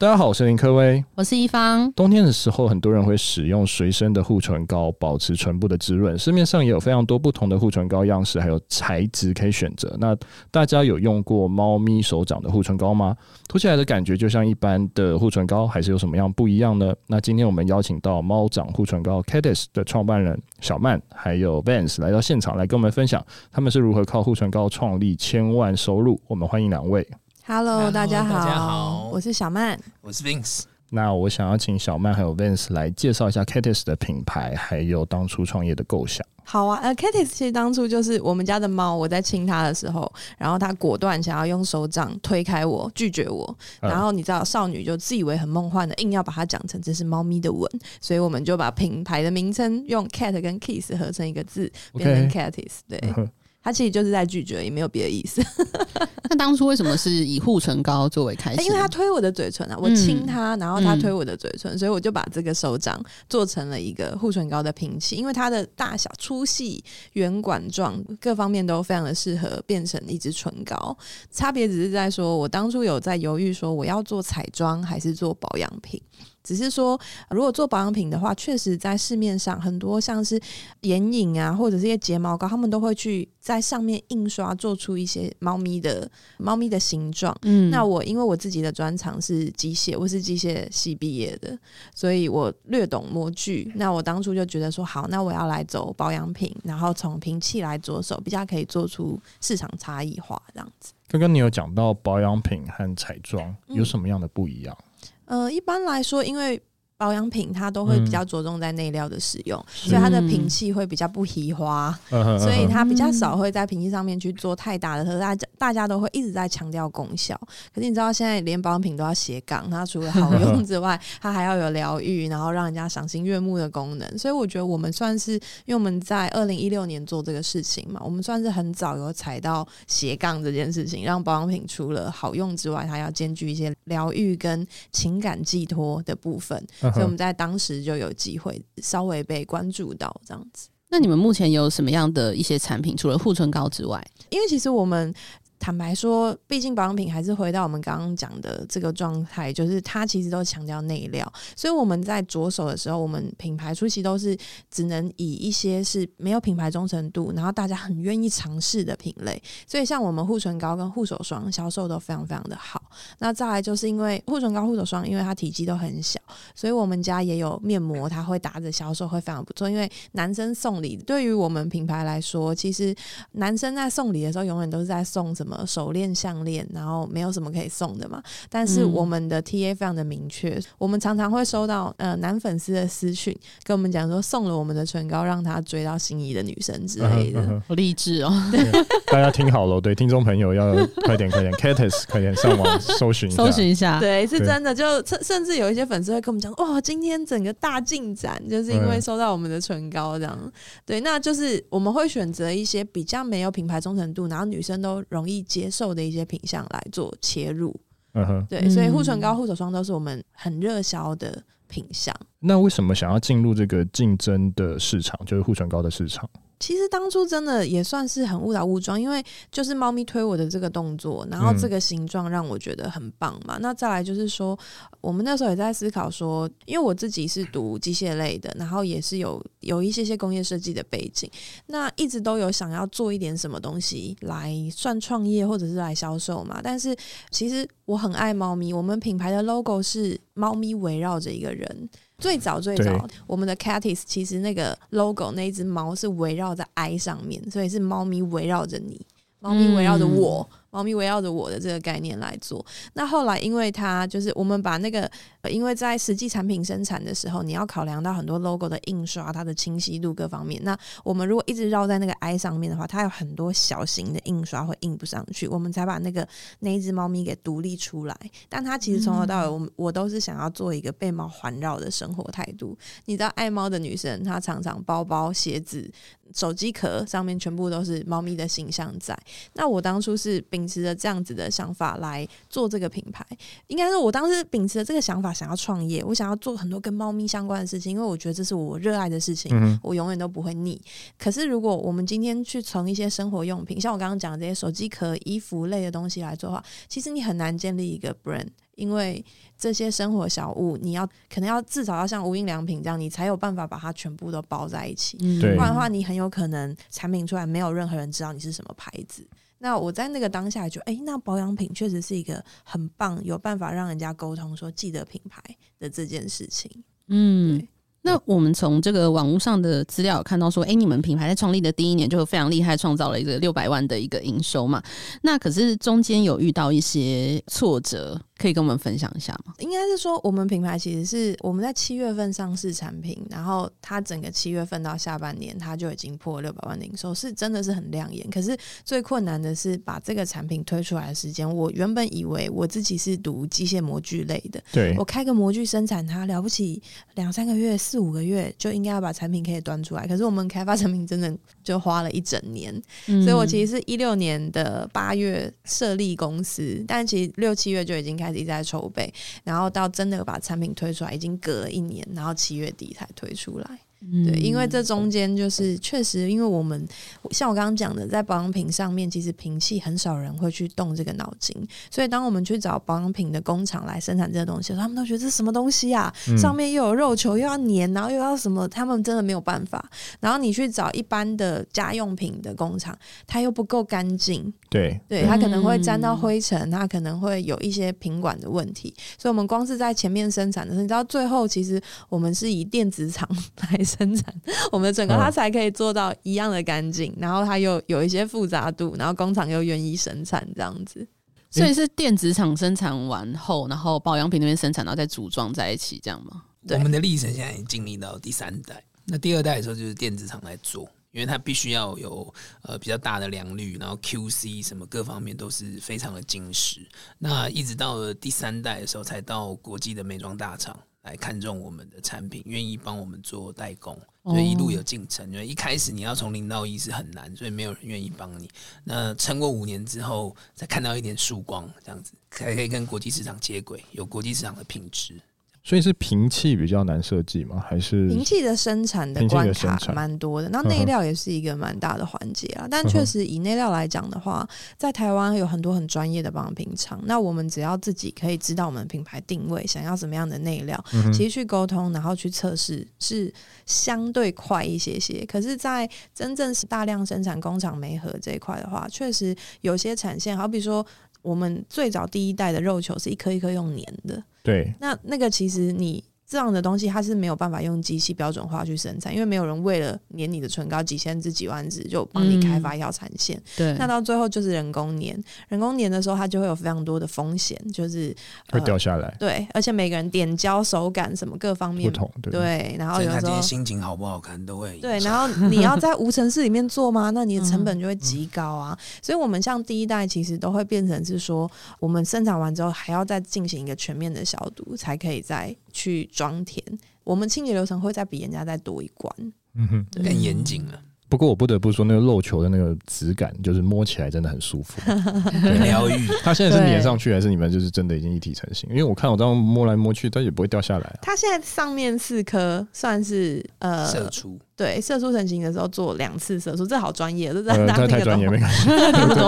大家好，我是林科威，我是一方。冬天的时候，很多人会使用随身的护唇膏，保持唇部的滋润。市面上也有非常多不同的护唇膏样式，还有材质可以选择。那大家有用过猫咪手掌的护唇膏吗？涂起来的感觉就像一般的护唇膏，还是有什么样不一样呢？那今天我们邀请到猫掌护唇膏 Catis 的创办人小曼，还有 Vance 来到现场，来跟我们分享他们是如何靠护唇膏创立千万收入。我们欢迎两位。Hello，大家好，大家好，我是小曼，我是 Vince。那我想要请小曼还有 Vince 来介绍一下 Catis 的品牌，还有当初创业的构想。好啊，呃，Catis 其实当初就是我们家的猫，我在亲它的时候，然后它果断想要用手掌推开我，拒绝我。然后你知道，少女就自以为很梦幻的，硬要把它讲成这是猫咪的吻，所以我们就把品牌的名称用 Cat 跟 Kiss 合成一个字变成 Catis。对。Uh. 他其实就是在拒绝，也没有别的意思。那当初为什么是以护唇膏作为开始？因为他推我的嘴唇啊，我亲他，然后他推我的嘴唇，嗯，所以我就把这个手掌做成了一个护唇膏的瓶器。因为它的大小粗细、圆管状各方面都非常的适合变成一支唇膏。差别只是在说，我当初有在犹豫说，我要做彩妆还是做保养品。只是说，如果做保养品的话，确实在市面上很多像是眼影啊，或者是一些睫毛膏，他们都会去在上面印刷，做出一些猫咪的猫咪的形状。嗯，那我因为我自己的专长是机械，我是机械系毕业的，所以我略懂模具。那我当初就觉得说，好，那我要来走保养品，然后从瓶器来着手，比较可以做出市场差异化这样子。刚刚你有讲到保养品和彩妆有什么样的不一样？嗯呃，一般来说，因为保养品它都会比较着重在内料的使用，嗯，所以它的瓶器会比较不提花，嗯，所以它比较少会在瓶器上面去做太大的特色。大家大家都会一直在强调功效，可是你知道现在连保养品都要斜杠，它除了好用之外，它还要有疗愈，然后让人家赏心悦目的功能。所以我觉得我们算是，因为我们在二零一六年做这个事情嘛，我们算是很早有踩到斜杠这件事情，让保养品除了好用之外，它要兼具一些疗愈跟情感寄托的部分。所以我们在当时就有机会稍微被关注到这样子。那你们目前有什么样的一些产品？除了护唇膏之外，因为其实我们。坦白说，毕竟保养品还是回到我们刚刚讲的这个状态，就是它其实都强调内料，所以我们在着手的时候，我们品牌初期都是只能以一些是没有品牌忠诚度，然后大家很愿意尝试的品类。所以像我们护唇膏跟护手霜销售都非常非常的好。那再来就是因为护唇膏、护手霜，因为它体积都很小，所以我们家也有面膜，它会打着销售会非常不错。因为男生送礼，对于我们品牌来说，其实男生在送礼的时候，永远都是在送什么？什么手链、项链，然后没有什么可以送的嘛。但是我们的 TA 非常的明确，嗯、我们常常会收到呃男粉丝的私讯，跟我们讲说送了我们的唇膏，让他追到心仪的女生之类的，好励志哦！大家听好了，对听众朋友要快点快点 c a t i s 快点上网搜寻搜寻一下，对，是真的。就甚甚至有一些粉丝会跟我们讲，哇，今天整个大进展就是因为收到我们的唇膏这样。对，那就是我们会选择一些比较没有品牌忠诚度，然后女生都容易。接受的一些品相来做切入，嗯哼，对，所以护唇膏、护手霜都是我们很热销的品项。那为什么想要进入这个竞争的市场，就是护唇膏的市场？其实当初真的也算是很误打误撞，因为就是猫咪推我的这个动作，然后这个形状让我觉得很棒嘛。嗯、那再来就是说，我们那时候也在思考说，因为我自己是读机械类的，然后也是有有一些些工业设计的背景，那一直都有想要做一点什么东西来算创业或者是来销售嘛。但是其实我很爱猫咪，我们品牌的 logo 是猫咪围绕着一个人。最早最早，我们的 Catis 其实那个 logo 那一只猫是围绕在 I 上面，所以是猫咪围绕着你，猫咪围绕着我，猫咪围绕着我的这个概念来做。那后来，因为它就是我们把那个，因为在实际产品生产的时候，你要考量到很多 logo 的印刷、它的清晰度各方面。那我们如果一直绕在那个 I 上面的话，它有很多小型的印刷会印不上去，我们才把那个那一只猫咪给独立出来。但它其实从头到尾，我们我都是想要做一个被猫环绕的生活态度。你知道，爱猫的女生，她常常包包、鞋子。手机壳上面全部都是猫咪的形象在。那我当初是秉持着这样子的想法来做这个品牌，应该是我当时秉持着这个想法想要创业，我想要做很多跟猫咪相关的事情，因为我觉得这是我热爱的事情，我永远都不会腻。可是如果我们今天去从一些生活用品，像我刚刚讲的这些手机壳、衣服类的东西来做的话，其实你很难建立一个 brand。因为这些生活小物，你要可能要至少要像无印良品这样，你才有办法把它全部都包在一起。嗯，不然的话，你很有可能产品出来没有任何人知道你是什么牌子。那我在那个当下就，哎，那保养品确实是一个很棒，有办法让人家沟通说记得品牌的这件事情。嗯。那我们从这个网络上的资料看到说，哎，你们品牌在创立的第一年就非常厉害，创造了一个六百万的一个营收嘛。那可是中间有遇到一些挫折。可以跟我们分享一下吗？应该是说，我们品牌其实是我们在七月份上市产品，然后它整个七月份到下半年，它就已经破六百万零售，是真的是很亮眼。可是最困难的是把这个产品推出来的时间。我原本以为我自己是读机械模具类的，对，我开个模具生产，它了不起两三个月、四五个月就应该要把产品可以端出来。可是我们开发产品真的就花了一整年，嗯、所以我其实是一六年的八月设立公司，但其实六七月就已经开。一直在筹备，然后到真的把产品推出来，已经隔了一年，然后七月底才推出来。对，因为这中间就是确实，因为我们像我刚刚讲的，在保养品上面，其实平气很少人会去动这个脑筋，所以当我们去找保养品的工厂来生产这个东西，他们都觉得这是什么东西啊？上面又有肉球，又要粘，然后又要什么？他们真的没有办法。然后你去找一般的家用品的工厂，它又不够干净，对，对，它可能会沾到灰尘，它可能会有一些品管的问题。所以，我们光是在前面生产的时候，你知道最后其实我们是以电子厂 来。生产我们整个它才可以做到一样的干净，然后它又有一些复杂度，然后工厂又愿意生产这样子，所以是电子厂生产完后，然后保养品那边生产，然后再组装在一起这样吗？对，我们的历程现在已经经历到第三代，那第二代的时候就是电子厂来做，因为它必须要有呃比较大的良率，然后 QC 什么各方面都是非常的精实。那一直到了第三代的时候，才到国际的美妆大厂。来看中我们的产品，愿意帮我们做代工，所以一路有进程。因为一开始你要从零到一是很难，所以没有人愿意帮你。那撑过五年之后，再看到一点曙光，这样子才可以跟国际市场接轨，有国际市场的品质。所以是平气比较难设计吗？还是平气的生产的关卡蛮多的？那内料也是一个蛮大的环节啊。但确实以内料来讲的话，在台湾有很多很专业的保养品厂。那我们只要自己可以知道我们品牌定位，想要什么样的内料，其实去沟通，然后去测试是相对快一些些。可是，在真正是大量生产工厂媒合这一块的话，确实有些产线，好比说我们最早第一代的肉球是一颗一颗用粘的。对，那那个其实你。这样的东西它是没有办法用机器标准化去生产，因为没有人为了粘你的唇膏几千支几万支就帮你开发一条产线。嗯、对，那到最后就是人工粘，人工粘的时候它就会有非常多的风险，就是、呃、会掉下来。对，而且每个人点胶手感什么各方面不同。对，对，然后有时候心情好不好看都会。对，然后你要在无尘室里面做吗？那你的成本就会极高啊。嗯、所以我们像第一代其实都会变成是说，我们生产完之后还要再进行一个全面的消毒，才可以再去装填。我们清洁流程会再比人家再多一关，嗯哼，更严谨了。不过我不得不说，那个肉球的那个质感，就是摸起来真的很舒服，很疗愈。它现在是粘上去，还是你们就是真的已经一体成型？因为我看我这样摸来摸去，它也不会掉下来啊。它现在上面四颗算是呃射出。对，射出成型的时候做两次射出，这好专业，这在拿那个太专业 没关系。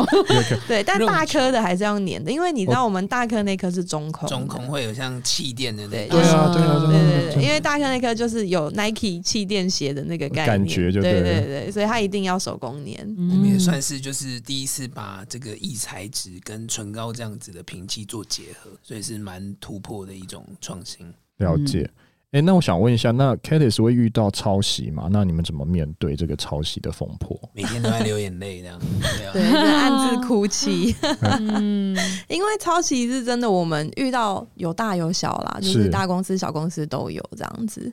对，但大颗的还是要粘的，因为你知道我们大颗那颗是中空，中空会有像气垫的那种。对啊，对啊，对对对，因为大颗那颗就是有 Nike 气垫鞋的那个概念，感觉就对对对，所以它一定要手工粘。我们也算是就是第一次把这个异材质跟唇膏这样子的平气做结合，所以是蛮突破的一种创新。了解。哎、欸，那我想问一下，那 Catis 会遇到抄袭吗？那你们怎么面对这个抄袭的风波？每天都在流眼泪，这样 对，暗自哭泣。嗯，因为抄袭是真的，我们遇到有大有小啦，就是大公司、小公司都有这样子。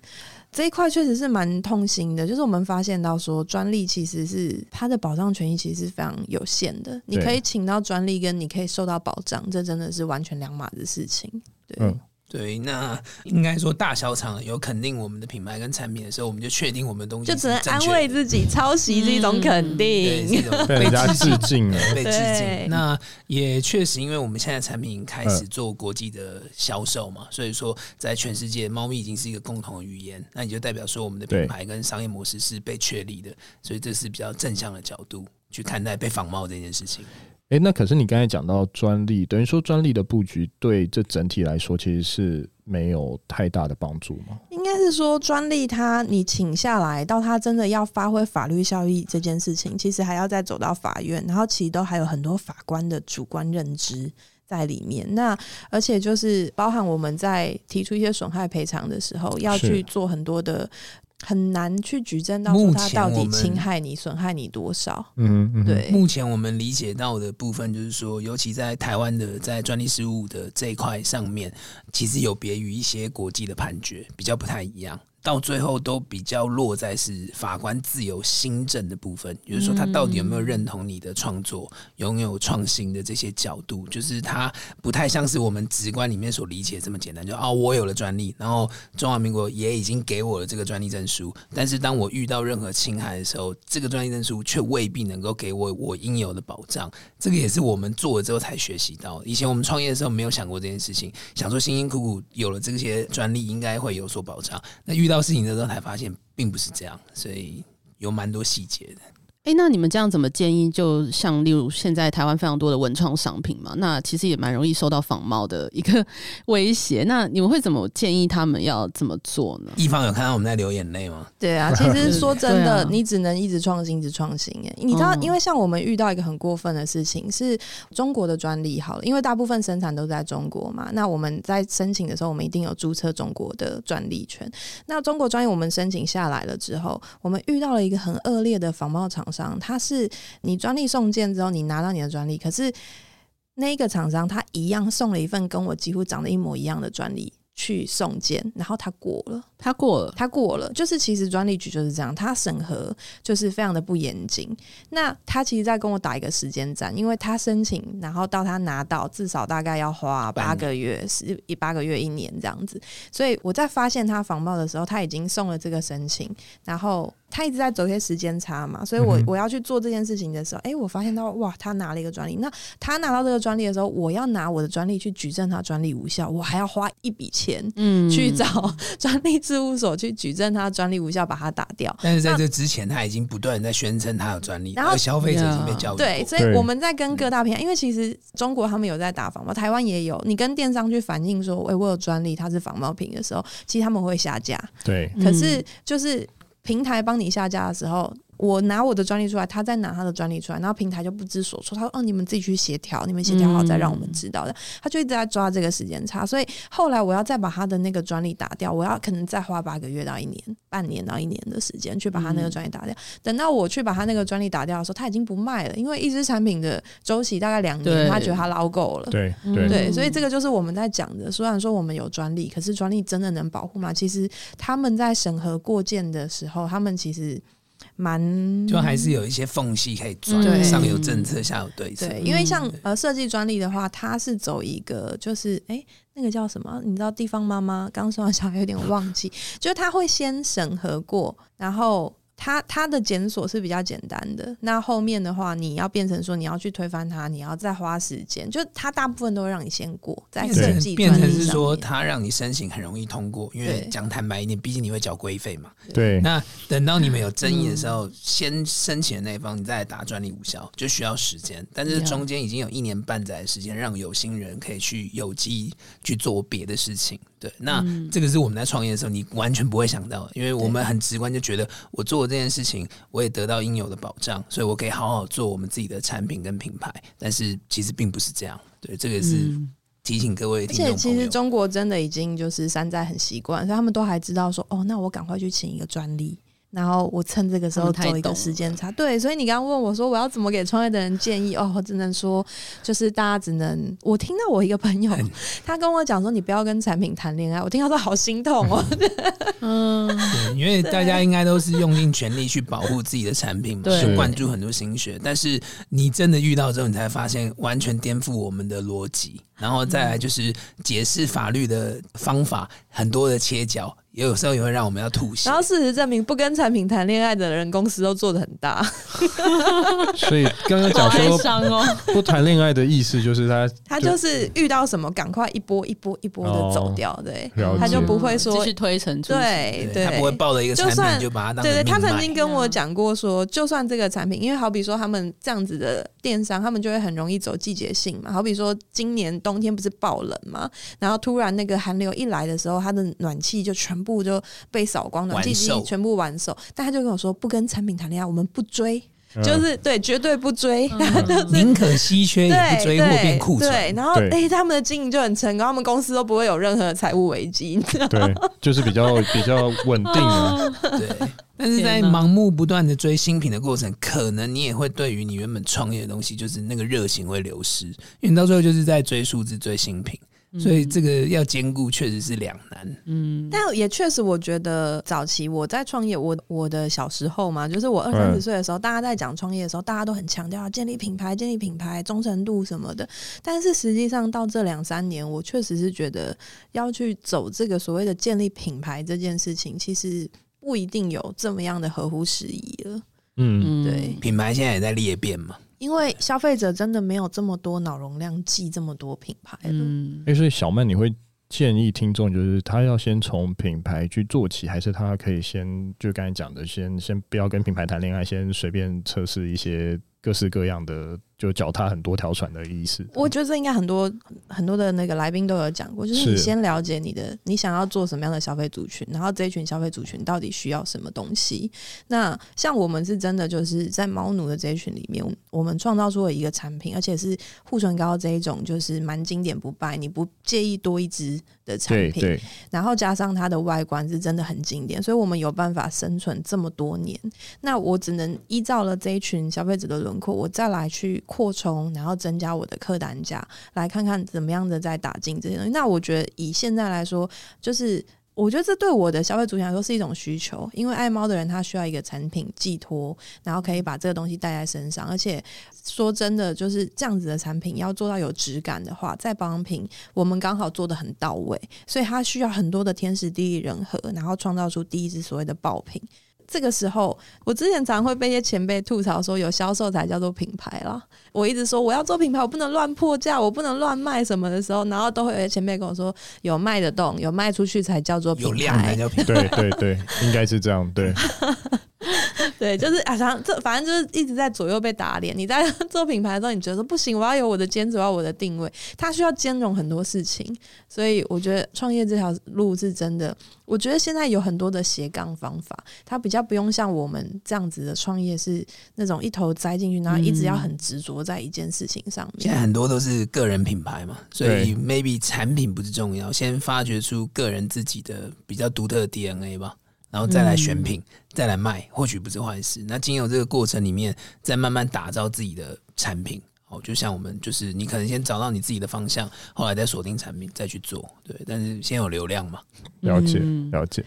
这一块确实是蛮痛心的，就是我们发现到说，专利其实是它的保障权益其实是非常有限的。你可以请到专利，跟你可以受到保障，这真的是完全两码子事情。对。嗯对，那应该说大小厂有肯定我们的品牌跟产品的时候，我们就确定我们的东西就只能安慰自己，抄袭是一种肯定，嗯、对，被人家致敬了，被致敬。那也确实，因为我们现在产品开始做国际的销售嘛，所以说在全世界，猫咪已经是一个共同的语言，那你就代表说我们的品牌跟商业模式是被确立的，所以这是比较正向的角度去看待被仿冒这件事情。哎，那可是你刚才讲到专利，等于说专利的布局对这整体来说其实是没有太大的帮助吗？应该是说专利它你请下来，到它真的要发挥法律效益这件事情，其实还要再走到法院，然后其实都还有很多法官的主观认知在里面。那而且就是包含我们在提出一些损害赔偿的时候，要去做很多的。很难去举证到说他到底侵害你、损害你多少。嗯嗯，对。目前我们理解到的部分就是说，尤其在台湾的在专利事务的这一块上面，其实有别于一些国际的判决，比较不太一样。到最后都比较落在是法官自由新政的部分，就是说他到底有没有认同你的创作，拥有创新的这些角度，就是他不太像是我们直观里面所理解这么简单，就哦，我有了专利，然后中华民国也已经给我了这个专利证书，但是当我遇到任何侵害的时候，这个专利证书却未必能够给我我应有的保障。这个也是我们做了之后才学习到，以前我们创业的时候没有想过这件事情，想说辛辛苦苦有了这些专利应该会有所保障，那遇到事情的时候才发现并不是这样，所以有蛮多细节的。哎，那你们这样怎么建议？就像例如现在台湾非常多的文创商品嘛，那其实也蛮容易受到仿冒的一个 威胁。那你们会怎么建议他们要怎么做呢？一方有看到我们在流眼泪吗？对啊，其实说真的，你只能一直创新，一直创新。哎，你知道，因为像我们遇到一个很过分的事情，是中国的专利好了，因为大部分生产都在中国嘛。那我们在申请的时候，我们一定有注册中国的专利权。那中国专利我们申请下来了之后，我们遇到了一个很恶劣的仿冒厂商，他是你专利送件之后，你拿到你的专利，可是那个厂商他一样送了一份跟我几乎长得一模一样的专利去送件，然后他过了，他过了，他过了，就是其实专利局就是这样，他审核就是非常的不严谨。那他其实在跟我打一个时间战，因为他申请，然后到他拿到，至少大概要花八个月，十一八个月一年这样子。所以我在发现他仿冒的时候，他已经送了这个申请，然后。他一直在走一些时间差嘛，所以我我要去做这件事情的时候，哎、欸，我发现到哇，他拿了一个专利。那他拿到这个专利的时候，我要拿我的专利去举证他专利无效，我还要花一笔钱，嗯，去找专利事务所去举证他专利无效，把它打掉。但是在这之前，他已经不断在宣称他有专利，然后消费者已经被教育。对，所以我们在跟各大平台，因为其实中国他们有在打仿冒，台湾也有。你跟电商去反映说，哎、欸，我有专利，它是仿冒品的时候，其实他们会下架。对，可是就是。平台帮你下架的时候。我拿我的专利出来，他再拿他的专利出来，然后平台就不知所措。他说：“哦，你们自己去协调，你们协调好再让我们知道的。嗯”他就一直在抓这个时间差，所以后来我要再把他的那个专利打掉，我要可能再花八个月到一年、半年到一年的时间去把他那个专利打掉。嗯、等到我去把他那个专利打掉的时候，他已经不卖了，因为一支产品的周期大概两年，他觉得他捞够了。对对对，所以这个就是我们在讲的。虽然说我们有专利，可是专利真的能保护吗？其实他们在审核过件的时候，他们其实。蛮就还是有一些缝隙可以钻，对上有政策，下有对策。对，因为像呃设计专利的话，它是走一个就是哎、欸、那个叫什么？你知道地方妈妈刚生完小孩有点忘记，就是他会先审核过，然后。它它的检索是比较简单的，那后面的话，你要变成说你要去推翻它，你要再花时间，就它大部分都会让你先过，在设计变成是说它让你申请很容易通过，因为讲坦白一点，毕竟你会缴规费嘛。对。那等到你们有争议的时候，嗯、先申请的那一方，你再来打专利无效，就需要时间。但是中间已经有一年半载的时间，让有心人可以去有机去做别的事情。对，那这个是我们在创业的时候，你完全不会想到的，因为我们很直观就觉得，我做这件事情，我也得到应有的保障，所以我可以好好做我们自己的产品跟品牌。但是其实并不是这样，对，这个是提醒各位听众朋友。而且其实中国真的已经就是山寨很习惯，所以他们都还知道说，哦，那我赶快去请一个专利。然后我趁这个时候做一个时间差，对，所以你刚刚问我说我要怎么给创业的人建议哦，我只能说就是大家只能，我听到我一个朋友 他跟我讲说你不要跟产品谈恋爱，我听到说好心痛哦，嗯，对，因为大家应该都是用尽全力去保护自己的产品嘛，去灌注很多心血，但是你真的遇到之后，你才发现完全颠覆我们的逻辑，然后再来就是解释法律的方法很多的切角。也有时候也会让我们要吐血。然后事实证明，不跟产品谈恋爱的人，公司都做的很大。所以刚刚讲说，不谈恋爱的意思就是他，他就是遇到什么，赶快一波一波一波的走掉，对，他就不会说继续推陈出新。对对，他不会抱着一个产品就把它当对对。他曾经跟我讲过说，就算这个产品，因为好比说他们这样子的电商，他们就会很容易走季节性嘛。好比说今年冬天不是爆冷嘛，然后突然那个寒流一来的时候，它的暖气就全。全部就被扫光了，暖气机全部完售。但他就跟我说，不跟产品谈恋爱，我们不追，嗯、就是对，绝对不追，宁、嗯、可稀缺也不追货变库存。对，然后哎、欸，他们的经营就很成功，他们公司都不会有任何财务危机。对，就是比较比较稳定啊。对，但是在盲目不断的追新品的过程，可能你也会对于你原本创业的东西，就是那个热情会流失，因为到最后就是在追数字、追新品。所以这个要兼顾，确实是两难。嗯，但也确实，我觉得早期我在创业，我我的小时候嘛，就是我二三十岁的时候，大家在讲创业的时候，大家都很强调要建立品牌、建立品牌忠诚度什么的。但是实际上到这两三年，我确实是觉得要去走这个所谓的建立品牌这件事情，其实不一定有这么样的合乎时宜了。嗯，对，品牌现在也在裂变嘛。因为消费者真的没有这么多脑容量记这么多品牌了。嗯，所以小曼，你会建议听众就是他要先从品牌去做起，还是他可以先就刚才讲的，先先不要跟品牌谈恋爱，先随便测试一些各式各样的。就脚踏很多条船的意思。我觉得这应该很多很多的那个来宾都有讲过，就是你先了解你的你想要做什么样的消费族群，然后这一群消费族群到底需要什么东西。那像我们是真的就是在猫奴的这一群里面，我们创造出了一个产品，而且是护唇膏这一种，就是蛮经典不败，你不介意多一支的产品。然后加上它的外观是真的很经典，所以我们有办法生存这么多年。那我只能依照了这一群消费者的轮廓，我再来去。扩充，然后增加我的客单价，来看看怎么样的再打进这些东西。那我觉得以现在来说，就是我觉得这对我的消费族群来说是一种需求，因为爱猫的人他需要一个产品寄托，然后可以把这个东西带在身上。而且说真的，就是这样子的产品要做到有质感的话，在保养品我们刚好做得很到位，所以它需要很多的天时地利人和，然后创造出第一支所谓的爆品。这个时候，我之前常会被一些前辈吐槽说，有销售才叫做品牌啦。我一直说我要做品牌，我不能乱破价，我不能乱卖什么的时候，然后都会有些前辈跟我说，有卖得动，有卖出去才叫做品牌。有量才叫品牌。对对对，应该是这样。对。对，就是啊，像这反正就是一直在左右被打脸。你在 做品牌的时候，你觉得说不行，我要有我的坚持，我要我的定位，它需要兼容很多事情。所以我觉得创业这条路是真的。我觉得现在有很多的斜杠方法，它比较不用像我们这样子的创业是那种一头栽进去，然后一直要很执着在一件事情上面。现在很多都是个人品牌嘛，所以 maybe 产品不是重要，先发掘出个人自己的比较独特的 DNA 吧。然后再来选品，嗯、再来卖，或许不是坏事。那经由这个过程里面，再慢慢打造自己的产品。哦，就像我们，就是你可能先找到你自己的方向，后来再锁定产品，再去做。对，但是先有流量嘛。了解，了解。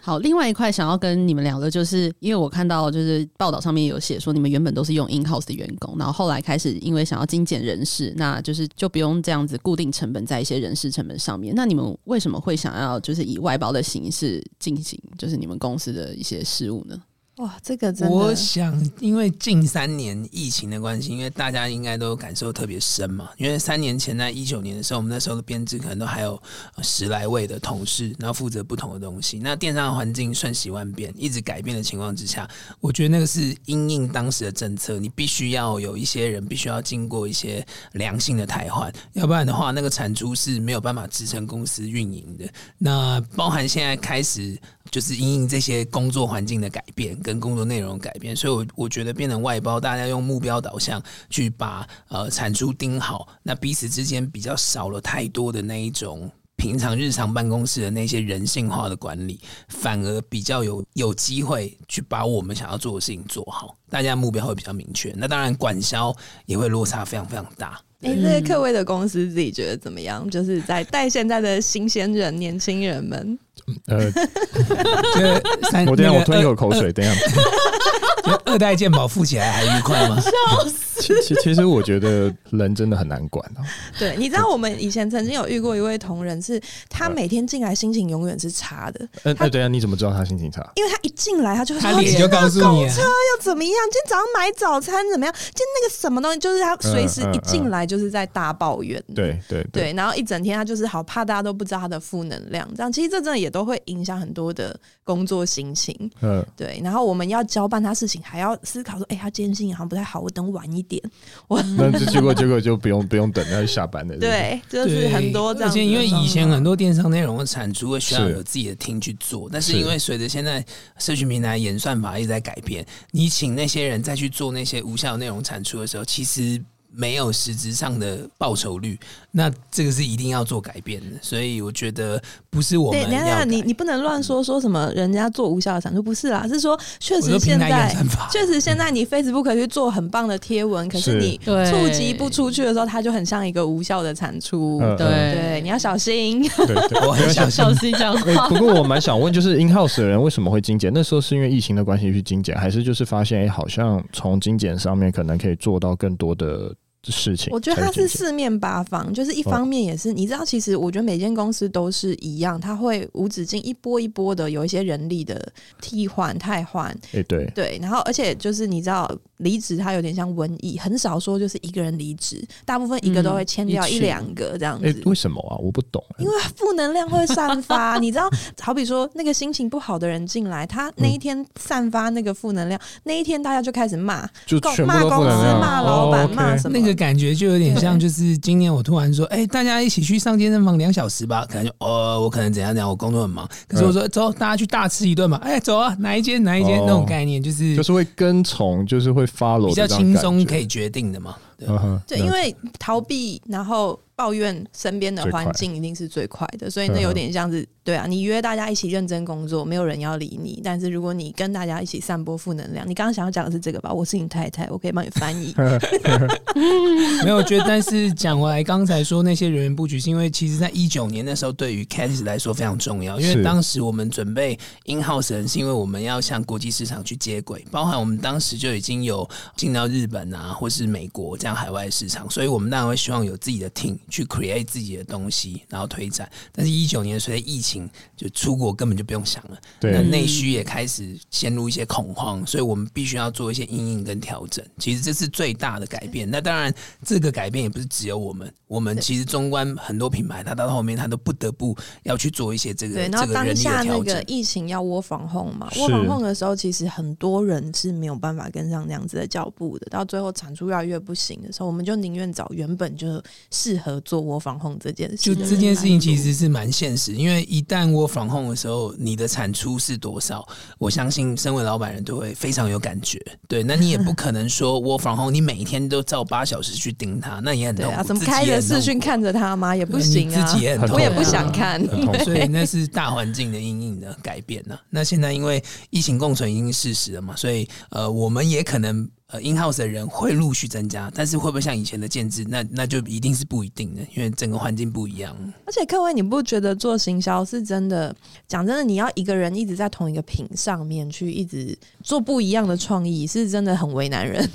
好，另外一块想要跟你们聊的，就是因为我看到就是报道上面有写说，你们原本都是用 in house 的员工，然后后来开始因为想要精简人事，那就是就不用这样子固定成本在一些人事成本上面。那你们为什么会想要就是以外包的形式进行，就是你们公司的一些事务呢？哇，这个真的，我想，因为近三年疫情的关系，因为大家应该都感受特别深嘛。因为三年前在一九年的时候，我们那时候的编制可能都还有十来位的同事，然后负责不同的东西。那电商环境瞬息万变，一直改变的情况之下，我觉得那个是因应当时的政策，你必须要有一些人，必须要经过一些良性的汰换，要不然的话，那个产出是没有办法支撑公司运营的。那包含现在开始。就是因应这些工作环境的改变跟工作内容改变，所以我我觉得变成外包，大家用目标导向去把呃产出盯好，那彼此之间比较少了太多的那一种。平常日常办公室的那些人性化的管理，反而比较有有机会去把我们想要做的事情做好，大家目标会比较明确。那当然，管销也会落差非常非常大。哎、欸，那个克威的公司自己觉得怎么样？就是在带现在的新鲜人、年轻人们。呃，我等下我吞一口口水，等下。二代健保付起来还愉快吗？笑死！其其其实我觉得人真的很难管哦。对，你知道我们以前曾经有遇过一位同仁，是他每天进来心情永远是差的。呃，呃，对啊，你怎么知道他心情差？因为他一进来他就说，他脸就告诉你，公车又怎么样？今天早上买早餐怎么样？今天那个什么东西，就是他随时一进来就是在大抱怨。对对对，然后一整天他就是好怕大家都不知道他的负能量，这样其实这真的也都会影响很多的工作心情。嗯，对。然后我们要交办他事情，还要思考说，哎，他今天心情好像不太好，我等晚一点。我那这结果结果就不用 不用等，他下班了。对，就是很多这样。而且因为以前很多电商内容的产出会需要有自己的 team 去做，但是因为随着现在社群平台演算法一直在改变，你请那些人再去做那些无效内容产出的时候，其实。没有实质上的报酬率，那这个是一定要做改变的。所以我觉得不是我们要。等下，你你不能乱说说什么人家做无效的产出，不是啦，是说确实现在确实现在你 Facebook 可以去做很棒的贴文，可是你触及不出去的时候，它就很像一个无效的产出。对对，你要小心。对对，我很小心小心讲话。不过我蛮想问，就是 InHouse 的人为什么会精简？那时候是因为疫情的关系去精简，还是就是发现哎，好像从精简上面可能可以做到更多的？事情，我觉得它是四面八方，就是一方面也是，你知道，其实我觉得每间公司都是一样，它会无止境一波一波的有一些人力的替换、汰换。哎，对对，然后而且就是你知道，离职它有点像瘟疫，很少说就是一个人离职，大部分一个都会签掉一两个这样子。哎，为什么啊？我不懂。因为负能量会散发，你知道，好比说那个心情不好的人进来，他那一天散发那个负能量，那一天大家就开始骂，就骂公司、骂老板、骂什么那个。感觉就有点像，就是今年我突然说，哎、欸，大家一起去上健身房两小时吧。可能就，呃，我可能怎样怎样，我工作很忙。可是我说，走，大家去大吃一顿嘛。哎、欸，走啊，哪一间哪一间、哦、那种概念，就是就是会跟从，就是会 follow，比较轻松可以决定的嘛。对，对，因为逃避，然后。抱怨身边的环境一定是最快的，所以那有点像是对啊，你约大家一起认真工作，没有人要理你。但是如果你跟大家一起散播负能量，你刚刚想要讲的是这个吧？我是你太太，我可以帮你翻译。没有，我觉得但是讲回来，刚才说那些人员布局，是因为其实在一九年那时候，对于 Cath 来说非常重要，因为当时我们准备 In-house 人，是因为我们要向国际市场去接轨，包含我们当时就已经有进到日本啊，或是美国这样海外市场，所以我们当然会希望有自己的 team。去 create 自己的东西，然后推展。但是，一九年随着疫情，就出国根本就不用想了。对，那内需也开始陷入一些恐慌，所以我们必须要做一些因应跟调整。其实这是最大的改变。那当然，这个改变也不是只有我们。我们其实中观很多品牌，它到后面它都不得不要去做一些这个。对，然后当下那个疫情要 work from home 嘛，work from home 的时候，其实很多人是没有办法跟上那样子的脚步的。到最后产出越来越不行的时候，我们就宁愿找原本就适合做 work from home 这件事。就这件事情其实是蛮现实，因为一旦 work from home 的时候，你的产出是多少？我相信身为老板人都会非常有感觉。对，那你也不 可能说 work from home，你每一天都照八小时去盯他，那也很痛苦。啊，怎么开着？视讯看着他吗？也不行啊，自己也很痛，我也不想看。所以那是大环境的阴影的改变呢、啊。那现在因为疫情共存已经是事实了嘛，所以呃，我们也可能。呃，in-house 的人会陆续增加，但是会不会像以前的建制？那那就一定是不一定的，因为整个环境不一样。而且，各位，你不觉得做行销是真的？讲真的，你要一个人一直在同一个品上面去一直做不一样的创意，是真的很为难人。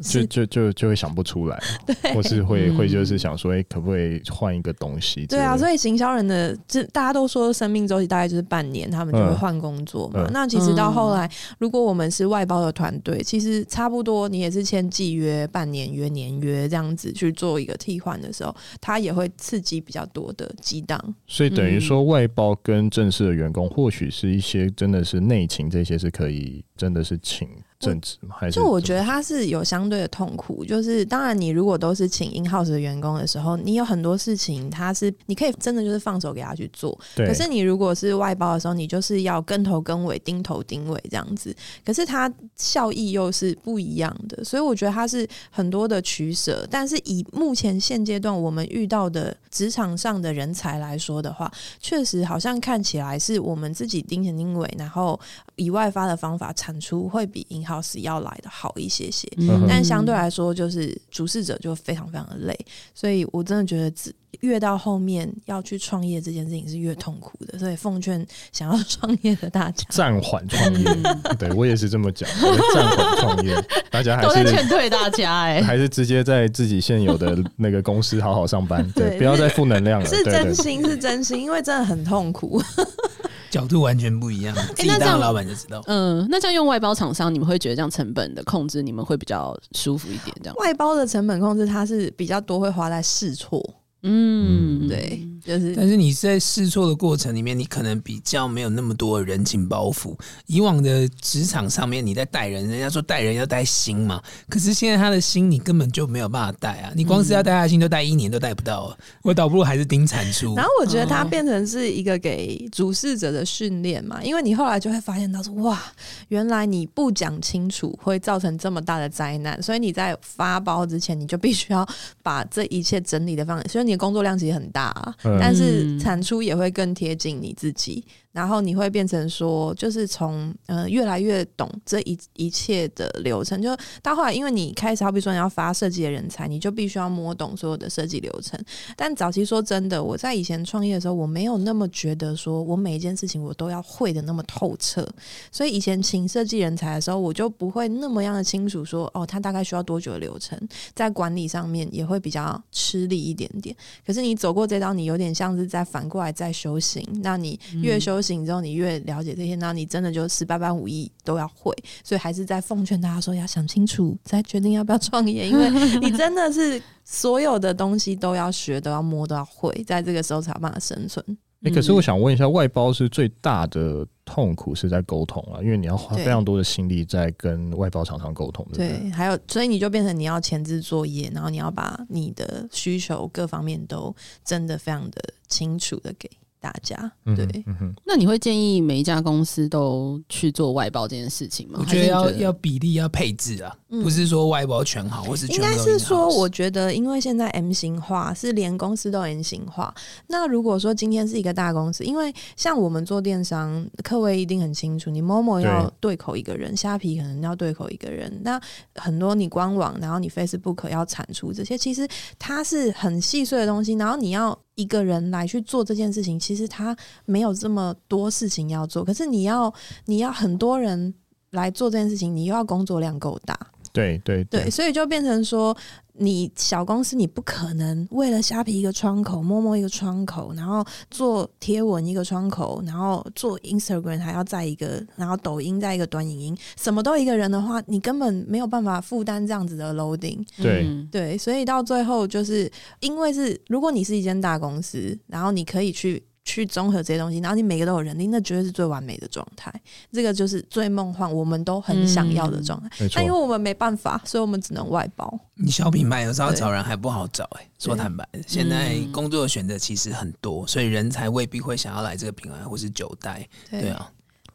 就 就就就会想不出来，对，或是会会就是想说，哎、欸，可不可以换一个东西？对啊，所以行销人的这大家都说生命周期大概就是半年，他们就会换工作嘛。嗯、那其实到后来，如果我们是外包的团队，其实差不多。多你也是签季约、半年约、年约这样子去做一个替换的时候，它也会刺激比较多的激荡。所以等于说，外包跟正式的员工，或许是一些真的是内勤，这些是可以真的是请正职吗？还是就我觉得他是有相对的痛苦，就是当然你如果都是请 in house 的员工的时候，你有很多事情他是你可以真的就是放手给他去做。对。可是你如果是外包的时候，你就是要跟头跟尾、盯头盯尾这样子。可是它效益又是不一样的，所以我觉得它是很多的取舍。但是以目前现阶段我们遇到的职场上的人才来说的话，确实好像看起来是我们自己盯前盯尾，然后以外发的方法产出会比 in house 要来的好一些些。嗯、但相对来说，就是主事者就非常非常的累。所以我真的觉得越到后面要去创业这件事情是越痛苦的，所以奉劝想要创业的大家暂缓创业。对我也是这么讲，暂缓创业，大家还是都在劝退大家哎、欸，还是直接在自己现有的那个公司好好上班，对，对不要再负能量了。是真心，是真心，因为真的很痛苦，角度完全不一样。自己当老板就知道。嗯、欸，那这样用外包厂商，你们会觉得这样成本的控制，你们会比较舒服一点？这样外包的成本控制，它是比较多会花在试错。嗯，对，就是，但是你在试错的过程里面，你可能比较没有那么多的人情包袱。以往的职场上面，你在带人，人家说带人要带心嘛，可是现在他的心你根本就没有办法带啊，你光是要带他的心都带一年都带不到啊。我倒不如还是盯产出。然后我觉得它变成是一个给主事者的训练嘛，因为你后来就会发现到说，哇，原来你不讲清楚会造成这么大的灾难，所以你在发包之前，你就必须要把这一切整理的方式，所以你的工作量其实很大啊，但是产出也会更贴近你自己。然后你会变成说，就是从呃越来越懂这一一切的流程，就到后来，因为你开始好比说你要发设计的人才，你就必须要摸懂所有的设计流程。但早期说真的，我在以前创业的时候，我没有那么觉得说我每一件事情我都要会的那么透彻，所以以前请设计人才的时候，我就不会那么样的清楚说哦，他大概需要多久的流程，在管理上面也会比较吃力一点点。可是你走过这道，你有点像是在反过来在修行，那你越修。行之后，你越了解这些，那你真的就十八般武艺都要会，所以还是在奉劝大家说，要想清楚再决定要不要创业，因为 你真的是所有的东西都要学，都要摸，都要会，在这个时候才有办法生存。哎、欸，可是我想问一下，外包是最大的痛苦是在沟通啊，因为你要花非常多的心力在跟外包厂商沟通，对，对，还有，所以你就变成你要前置作业，然后你要把你的需求各方面都真的非常的清楚的给。大家对、嗯嗯，那你会建议每一家公司都去做外包这件事情吗？我觉得要要比例要配置啊、嗯，不是说外包全好，或是全应该是说，我觉得因为现在 M 型化是连公司都 M 型化。那如果说今天是一个大公司，因为像我们做电商，客位一定很清楚，你 Momo 要对口一个人，虾皮可能要对口一个人，那很多你官网，然后你 Facebook 要产出这些，其实它是很细碎的东西，然后你要。一个人来去做这件事情，其实他没有这么多事情要做。可是你要，你要很多人来做这件事情，你又要工作量够大。对对对，对，所以就变成说。你小公司，你不可能为了虾皮一个窗口，Momo 一个窗口，然后做贴文一个窗口，然后做 Instagram 还要再一个，然后抖音再一个短影音，什么都一个人的话，你根本没有办法负担这样子的 loading。对、嗯、对，所以到最后就是因为是，如果你是一间大公司，然后你可以去。去综合这些东西，然后你每个都有人力，那绝对是最完美的状态。这个就是最梦幻，我们都很想要的状态。嗯、但因为我们没办法，所以我们只能外包。你小品牌有时候找人还不好找哎、欸，说坦白，现在工作的选择其实很多，所以人才未必会想要来这个品牌或是九代。对啊。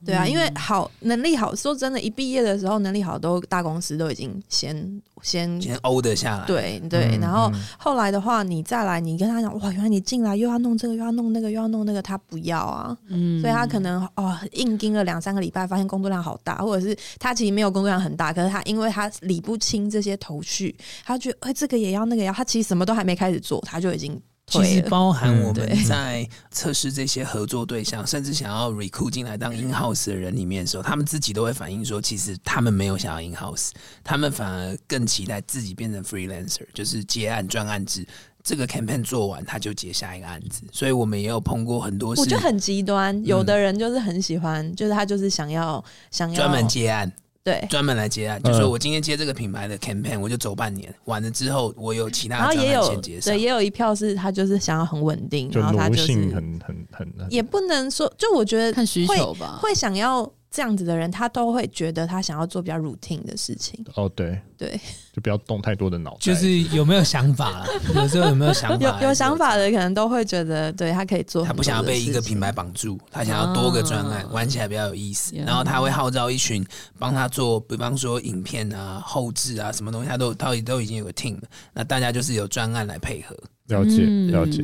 对啊，因为好能力好，说真的，一毕业的时候能力好，都大公司都已经先先先欧得下来。对对、嗯，然后后来的话，你再来，你跟他讲，哇，原来你进来又要弄这个，又要弄那个，又要弄那个，他不要啊。嗯，所以他可能哦，硬盯了两三个礼拜，发现工作量好大，或者是他其实没有工作量很大，可是他因为他理不清这些头绪，他觉得哎，这个也要，那个也要，他其实什么都还没开始做，他就已经。其实包含我们在测试这些合作对象，甚至想要 recruit 进来当 in house 的人里面的时候，他们自己都会反映说，其实他们没有想要 in house，他们反而更期待自己变成 freelancer，就是接案专案制。这个 campaign 做完，他就接下一个案子。所以我们也有碰过很多事。我觉得很极端，有的人就是很喜欢，嗯、就是他就是想要想要专门接案。对，专门来接案，就说我今天接这个品牌的 campaign，我就走半年，完了之后我有其他的专案先接。对，也有一票是他就是想要很稳定，然后他就是很很很，也不能说，就我觉得看需求吧，会想要这样子的人，他都会觉得他想要做比较 routine 的事情。哦，对对，就不要动太多的脑袋。就是有没有想法啦？有时候有没有想法？有有想法的可能都会觉得，对他可以做。他不想要被一个品牌绑住，他想要多个专案，玩起来比较有意思。然后他会号召一群帮他做，比方说影片啊、后置啊什么东西，他都他都已经有个 team 了。那大家就是有专案来配合。了解了解，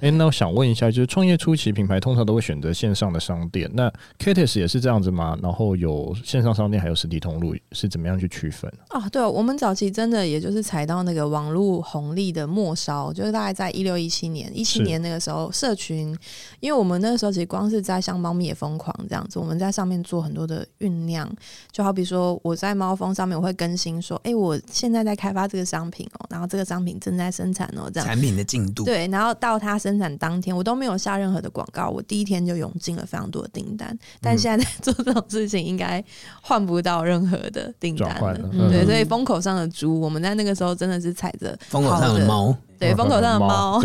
哎、那我想问一下，就是创业初期，品牌通常都会选择线上的商店，那 Kates 也是这样子吗？然后有线上商店，还有实体通路，是怎么样去区分？哦，对，我们早期真的也就是踩到那个网络红利的末梢，就是大概在一六一七年，一七年那个时候，社群，因为我们那个时候其实光是在像猫咪也疯狂这样子，我们在上面做很多的酝酿，就好比说我在猫蜂上面我会更新说，哎、欸，我现在在开发这个商品哦，然后这个商品正在生产哦，这样。的进度对，然后到它生产当天，我都没有下任何的广告，我第一天就涌进了非常多的订单。但现在在 做这种事情，应该换不到任何的订单了。了嗯、对，所以风口上的猪，我们在那个时候真的是踩着风口上的猫，对，风口上的猫，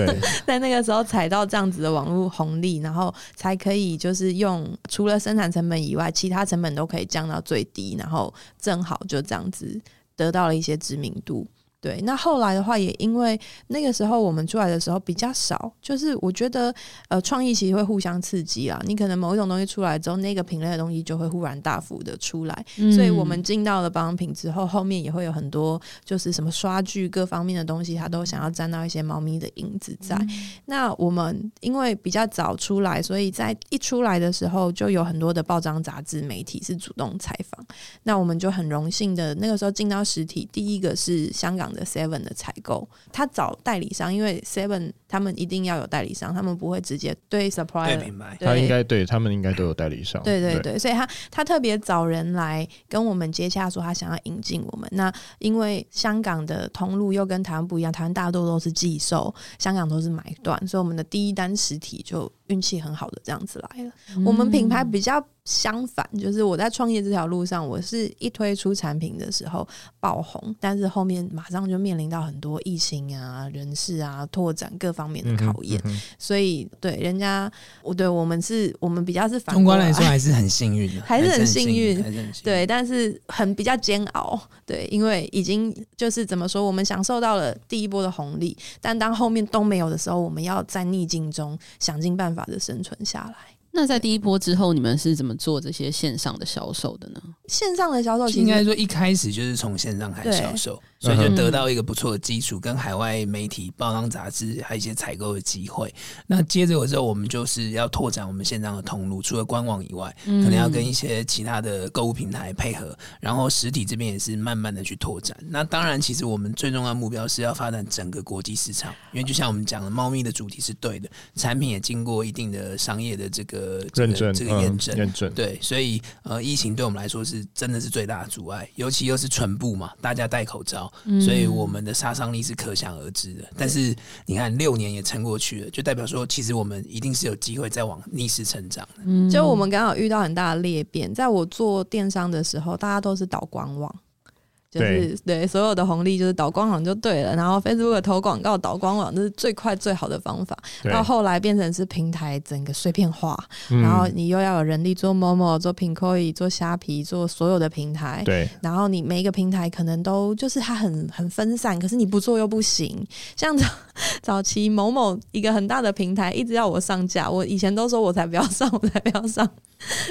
在那个时候踩到这样子的网络红利，然后才可以就是用除了生产成本以外，其他成本都可以降到最低，然后正好就这样子得到了一些知名度。对，那后来的话，也因为那个时候我们出来的时候比较少，就是我觉得呃，创意其实会互相刺激啊。你可能某一种东西出来之后，那个品类的东西就会忽然大幅的出来。嗯、所以我们进到了保养品之后，后面也会有很多就是什么刷具各方面的东西，它都想要沾到一些猫咪的影子在。嗯、那我们因为比较早出来，所以在一出来的时候，就有很多的报章杂志媒体是主动采访。那我们就很荣幸的那个时候进到实体，第一个是香港的 Seven 的采购，他找代理商，因为 Seven 他们一定要有代理商，他们不会直接对 Supplier 对品牌，他应该对他们应该都有代理商。对对对，对所以他他特别找人来跟我们接洽，说他想要引进我们。那因为香港的通路又跟台湾不一样，台湾大多都是寄售，香港都是买断，所以我们的第一单实体就运气很好的这样子来了。嗯、我们品牌比较。相反，就是我在创业这条路上，我是一推出产品的时候爆红，但是后面马上就面临到很多疫情啊、人事啊、拓展各方面的考验，嗯嗯、所以对人家，我对我们是，我们比较是反通关来说还是很幸运的，还是很幸运，对，但是很比较煎熬，对，因为已经就是怎么说，我们享受到了第一波的红利，但当后面都没有的时候，我们要在逆境中想尽办法的生存下来。那在第一波之后，你们是怎么做这些线上的销售的呢？线上的销售应该说一开始就是从线上开始销售。所以就得到一个不错的基础，跟海外媒体、报章杂志还有一些采购的机会。那接着我之后，我们就是要拓展我们线上的通路，除了官网以外，可能要跟一些其他的购物平台配合，然后实体这边也是慢慢的去拓展。那当然，其实我们最重要的目标是要发展整个国际市场，因为就像我们讲的，猫咪的主题是对的，产品也经过一定的商业的这个认证、这个验证、验证。对，所以呃，疫情对我们来说是真的是最大的阻碍，尤其又是唇部嘛，大家戴口罩。所以我们的杀伤力是可想而知的，但是你看六年也撑过去了，就代表说其实我们一定是有机会再往逆势成长的。嗯，就我们刚好遇到很大的裂变，在我做电商的时候，大家都是导官网。就是对，对所有的红利就是导官网就对了，然后 Facebook 投广告导官网，这是最快最好的方法。到后来变成是平台整个碎片化，嗯、然后你又要有人力做 Momo、做 Pinkoi、做虾皮、做所有的平台。对，然后你每一个平台可能都就是它很很分散，可是你不做又不行。像早早期某某一个很大的平台一直要我上架，我以前都说我才不要上，我才不要上。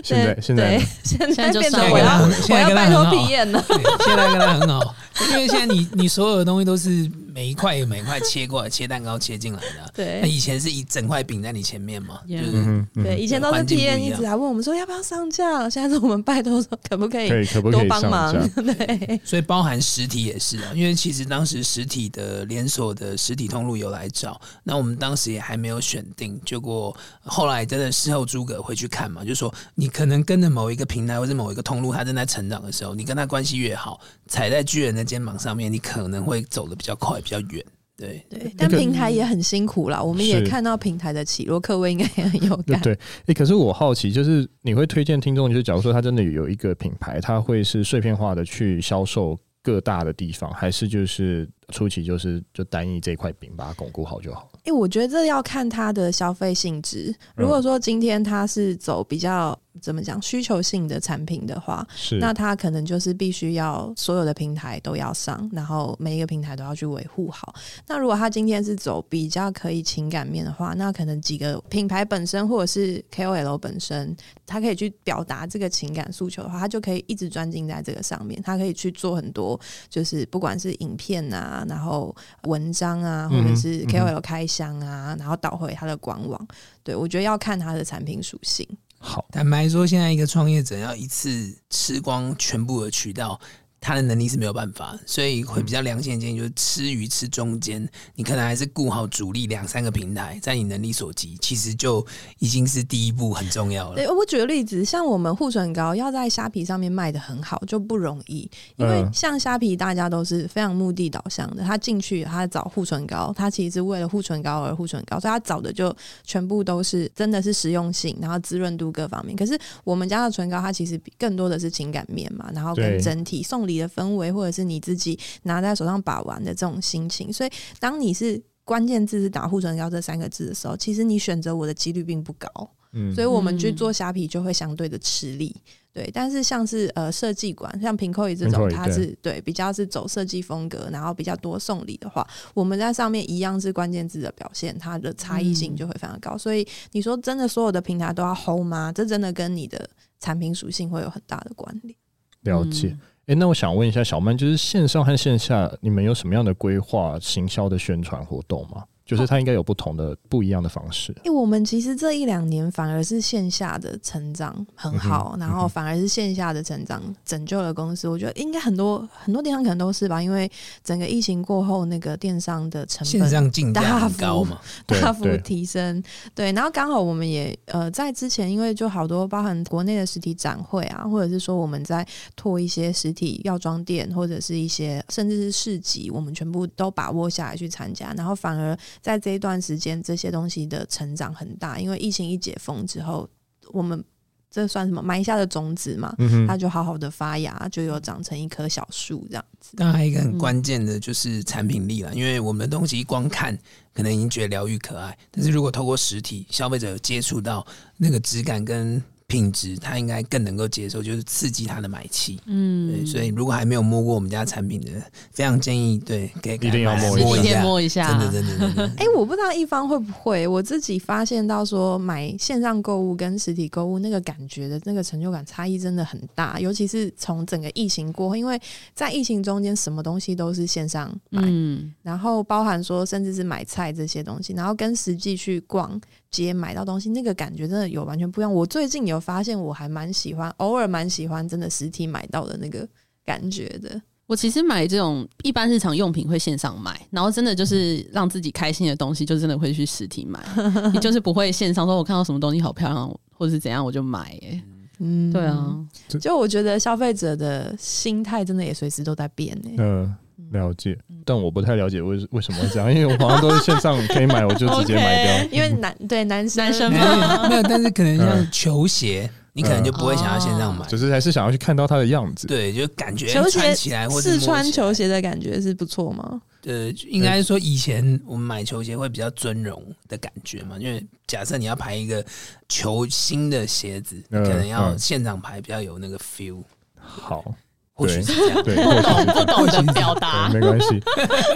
现在现在现在变成我要我要拜托体验了，现在跟他很好，因为现在你你所有的东西都是。每一块有每一块切过来，切蛋糕切进来的。对，那以前是一整块饼在你前面嘛，就是对，以前都是 PM 一直来问我们说要不要上架，现在是我们拜托说可不可以多帮忙。对，所以包含实体也是啊，因为其实当时实体的连锁的实体通路有来找，那我们当时也还没有选定，结果后来真的事后诸葛回去看嘛，就说你可能跟着某一个平台或者某一个通路，它正在成长的时候，你跟他关系越好，踩在巨人的肩膀上面，你可能会走得比较快。比较远，对对，但平台也很辛苦啦。我们也看到平台的起落，各位应该也很有感。对，哎、欸，可是我好奇，就是你会推荐听众，就是假如说他真的有一个品牌，他会是碎片化的去销售各大的地方，还是就是初期就是就单一这块饼把它巩固好就好？哎、欸，我觉得这要看他的消费性质。如果说今天他是走比较。怎么讲需求性的产品的话，是那它可能就是必须要所有的平台都要上，然后每一个平台都要去维护好。那如果他今天是走比较可以情感面的话，那可能几个品牌本身或者是 KOL 本身，他可以去表达这个情感诉求的话，他就可以一直专精在这个上面，他可以去做很多，就是不管是影片啊，然后文章啊，或者是 KOL 开箱啊，然后导回它的官网。对，我觉得要看它的产品属性。好，坦白说，现在一个创业者要一次吃光全部的渠道。他的能力是没有办法，所以会比较良心的建议就是吃鱼吃中间，你可能还是顾好主力两三个平台，在你能力所及，其实就已经是第一步很重要了。对，我举个例子，像我们护唇膏要在虾皮上面卖的很好就不容易，因为像虾皮大家都是非常目的导向的，他进去他找护唇膏，他其实是为了护唇膏而护唇膏，所以他找的就全部都是真的是实用性，然后滋润度各方面。可是我们家的唇膏，它其实更多的是情感面嘛，然后跟整体送。你的氛围，或者是你自己拿在手上把玩的这种心情，所以当你是关键字是打护唇膏这三个字的时候，其实你选择我的几率并不高。嗯，所以我们去做虾皮就会相对的吃力。对，但是像是呃设计馆，像 Pinkoi 这种，它是对比较是走设计风格，然后比较多送礼的话，我们在上面一样是关键字的表现，它的差异性就会非常高。所以你说真的，所有的平台都要 hold 吗？这真的跟你的产品属性会有很大的关联。了解。哎、那我想问一下小曼，就是线上和线下，你们有什么样的规划、行销的宣传活动吗？就是它应该有不同的、不一样的方式。因为我们其实这一两年反而是线下的成长很好，然后反而是线下的成长拯救了公司。我觉得应该很多很多电商可能都是吧，因为整个疫情过后，那个电商的成本大幅 大幅提升。对，然后刚好我们也呃在之前，因为就好多包含国内的实体展会啊，或者是说我们在拓一些实体药妆店，或者是一些甚至是市集，我们全部都把握下来去参加，然后反而。在这一段时间，这些东西的成长很大，因为疫情一解封之后，我们这算什么埋下的种子嘛？嗯，它就好好的发芽，就有长成一棵小树这样子。当然，还有一个很关键的就是产品力了，因为我们的东西光看可能已经觉得疗愈可爱，但是如果透过实体，消费者有接触到那个质感跟。品质他应该更能够接受，就是刺激他的买气。嗯，对，所以如果还没有摸过我们家产品的，非常建议对，给一定要摸一下，摸一下，真的真的真的。哎、欸，我不知道一方会不会，我自己发现到说买线上购物跟实体购物那个感觉的那个成就感差异真的很大，尤其是从整个疫情过后，因为在疫情中间什么东西都是线上买，嗯，然后包含说甚至是买菜这些东西，然后跟实际去逛街买到东西，那个感觉真的有完全不一样。我最近有发现，我还蛮喜欢，偶尔蛮喜欢真的实体买到的那个感觉的。我其实买这种一般日常用品会线上买，然后真的就是让自己开心的东西，就真的会去实体买。你就是不会线上说，我看到什么东西好漂亮，或者是怎样，我就买。哎，嗯，对啊，就我觉得消费者的心态真的也随时都在变。哎，嗯。了解，但我不太了解为为什么会这样，因为我好像都是线上可以买，我就直接 买掉。Okay, 因为男对男生男生嘛，没有，但是可能像球鞋，你可能就不会想要线上买，只是还是想要去看到它的样子。对，就感觉球鞋起来或试穿球鞋的感觉是不错吗？呃，应该是说以前我们买球鞋会比较尊荣的感觉嘛，因为假设你要排一个球星的鞋子，可能要现场排比较有那个 feel。好。或许是这样，对，不懂不懂的表达，没关系。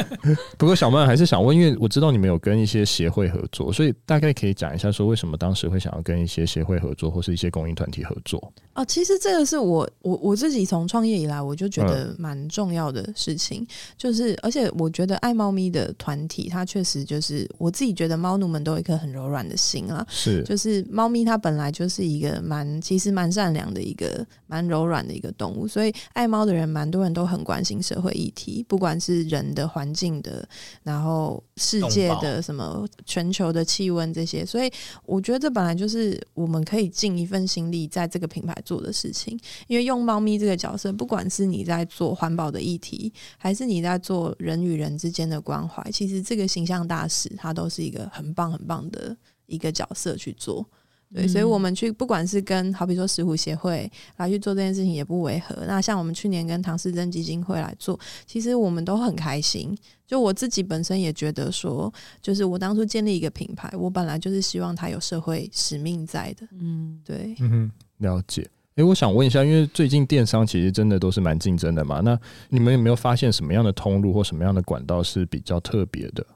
不过小曼还是想问，因为我知道你们有跟一些协会合作，所以大概可以讲一下，说为什么当时会想要跟一些协会合作，或是一些公益团体合作？哦，其实这个是我我我自己从创业以来，我就觉得蛮重要的事情，嗯、就是而且我觉得爱猫咪的团体，它确实就是我自己觉得猫奴们都有一颗很柔软的心啊，是，就是猫咪它本来就是一个蛮其实蛮善良的一个蛮柔软的一个动物，所以爱猫的人蛮多人都很关心社会议题，不管是人的、环境的，然后世界的什么全球的气温这些，所以我觉得这本来就是我们可以尽一份心力在这个品牌。做的事情，因为用猫咪这个角色，不管是你在做环保的议题，还是你在做人与人之间的关怀，其实这个形象大使它都是一个很棒很棒的一个角色去做。对，所以我们去不管是跟好比说石虎协会来去做这件事情也不违和。那像我们去年跟唐氏症基金会来做，其实我们都很开心。就我自己本身也觉得说，就是我当初建立一个品牌，我本来就是希望它有社会使命在的。嗯，对。嗯了解。哎、欸，我想问一下，因为最近电商其实真的都是蛮竞争的嘛，那你们有没有发现什么样的通路或什么样的管道是比较特别的？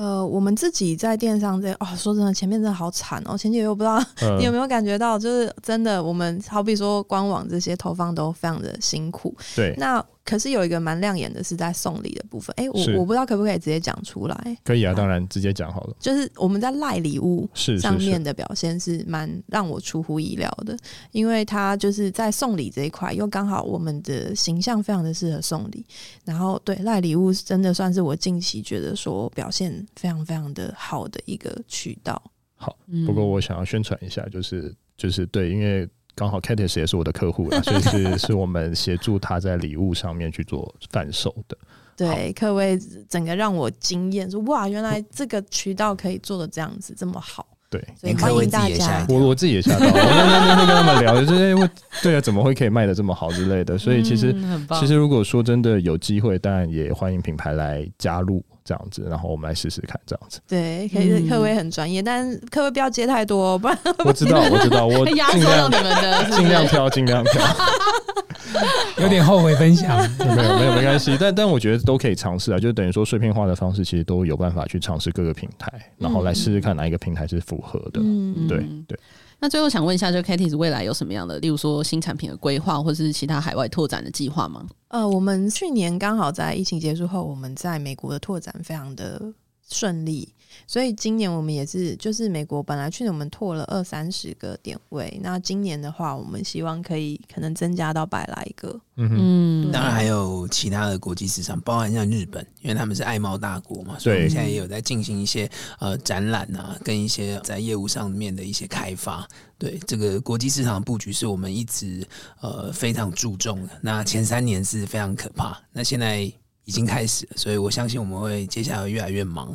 呃，我们自己在电商这哦，说真的，前面真的好惨哦。前几个月我不知道、嗯、你有没有感觉到，就是真的，我们好比说官网这些投放都非常的辛苦。对，那。可是有一个蛮亮眼的是在送礼的部分，哎、欸，我我不知道可不可以直接讲出来？可以啊，当然直接讲好了。就是我们在赖礼物上面的表现是蛮让我出乎意料的，因为他就是在送礼这一块，又刚好我们的形象非常的适合送礼，然后对赖礼物真的算是我近期觉得说表现非常非常的好的一个渠道。好，不过我想要宣传一下，就是就是对，因为。刚好 Katis 也是我的客户了，所以是是我们协助他在礼物上面去做贩售的。对，可谓整个让我惊艳，说哇，原来这个渠道可以做的这样子这么好。对，所以欢迎大家。我我自己也吓到了，我那天跟他们聊，就是因为对啊，怎么会可以卖的这么好之类的。所以其实、嗯、其实如果说真的有机会，当然也欢迎品牌来加入。这样子，然后我们来试试看，这样子。对，可以。科威很专业，但科威不要接太多，不然我知道，我知道，我压缩到你们的，尽量挑，尽量挑。有点后悔分享，没有，没有，没关系。但但我觉得都可以尝试啊，就等于说碎片化的方式，其实都有办法去尝试各个平台，然后来试试看哪一个平台是符合的。嗯，对对。那最后想问一下，就 Katis 未来有什么样的，例如说新产品的规划，或是其他海外拓展的计划吗？呃，我们去年刚好在疫情结束后，我们在美国的拓展非常的顺利。所以今年我们也是，就是美国本来去年我们拓了二三十个点位，那今年的话，我们希望可以可能增加到百来个。嗯哼，当然还有其他的国际市场，包含像日本，因为他们是爱猫大国嘛，所以我们现在也有在进行一些呃展览啊，跟一些在业务上面的一些开发。对，这个国际市场的布局是我们一直呃非常注重的。那前三年是非常可怕，那现在已经开始了，所以我相信我们会接下来越来越忙。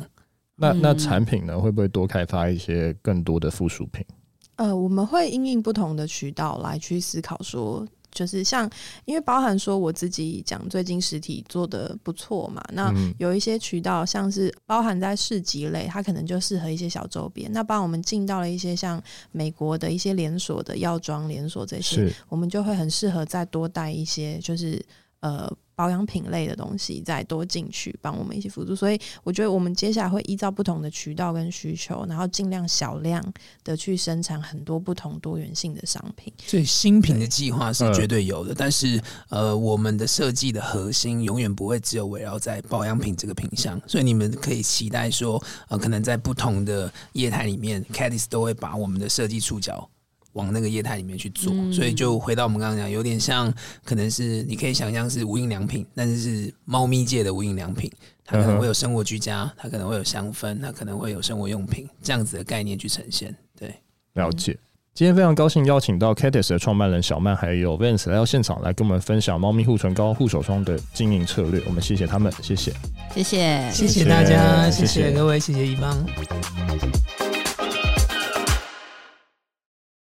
那那产品呢，会不会多开发一些更多的附属品？呃，我们会因应不同的渠道来去思考说，就是像因为包含说我自己讲最近实体做的不错嘛，那有一些渠道像是包含在市集类，它可能就适合一些小周边。那帮我们进到了一些像美国的一些连锁的药妆连锁这些，我们就会很适合再多带一些，就是呃。保养品类的东西再多进去，帮我们一起辅助。所以我觉得我们接下来会依照不同的渠道跟需求，然后尽量小量的去生产很多不同多元性的商品。所以新品的计划是绝对有的，但是呃，我们的设计的核心永远不会只有围绕在保养品这个品项。所以你们可以期待说，呃，可能在不同的业态里面 c a d i s 都会把我们的设计触角。往那个业态里面去做，嗯，所以就回到我们刚刚讲，有点像，可能是你可以想象是无印良品，但是是猫咪界的无印良品，它可能会有生活居家，它可能会有香氛，它可能会有生活用品这样子的概念去呈现。对，了解。今天非常高兴邀请到 Katis 的创办人小曼还有 Vance 来到现场来跟我们分享猫咪护唇膏、护手霜的经营策略。我们谢谢他们，谢谢，谢谢，谢谢大家，谢谢各位，谢谢一方。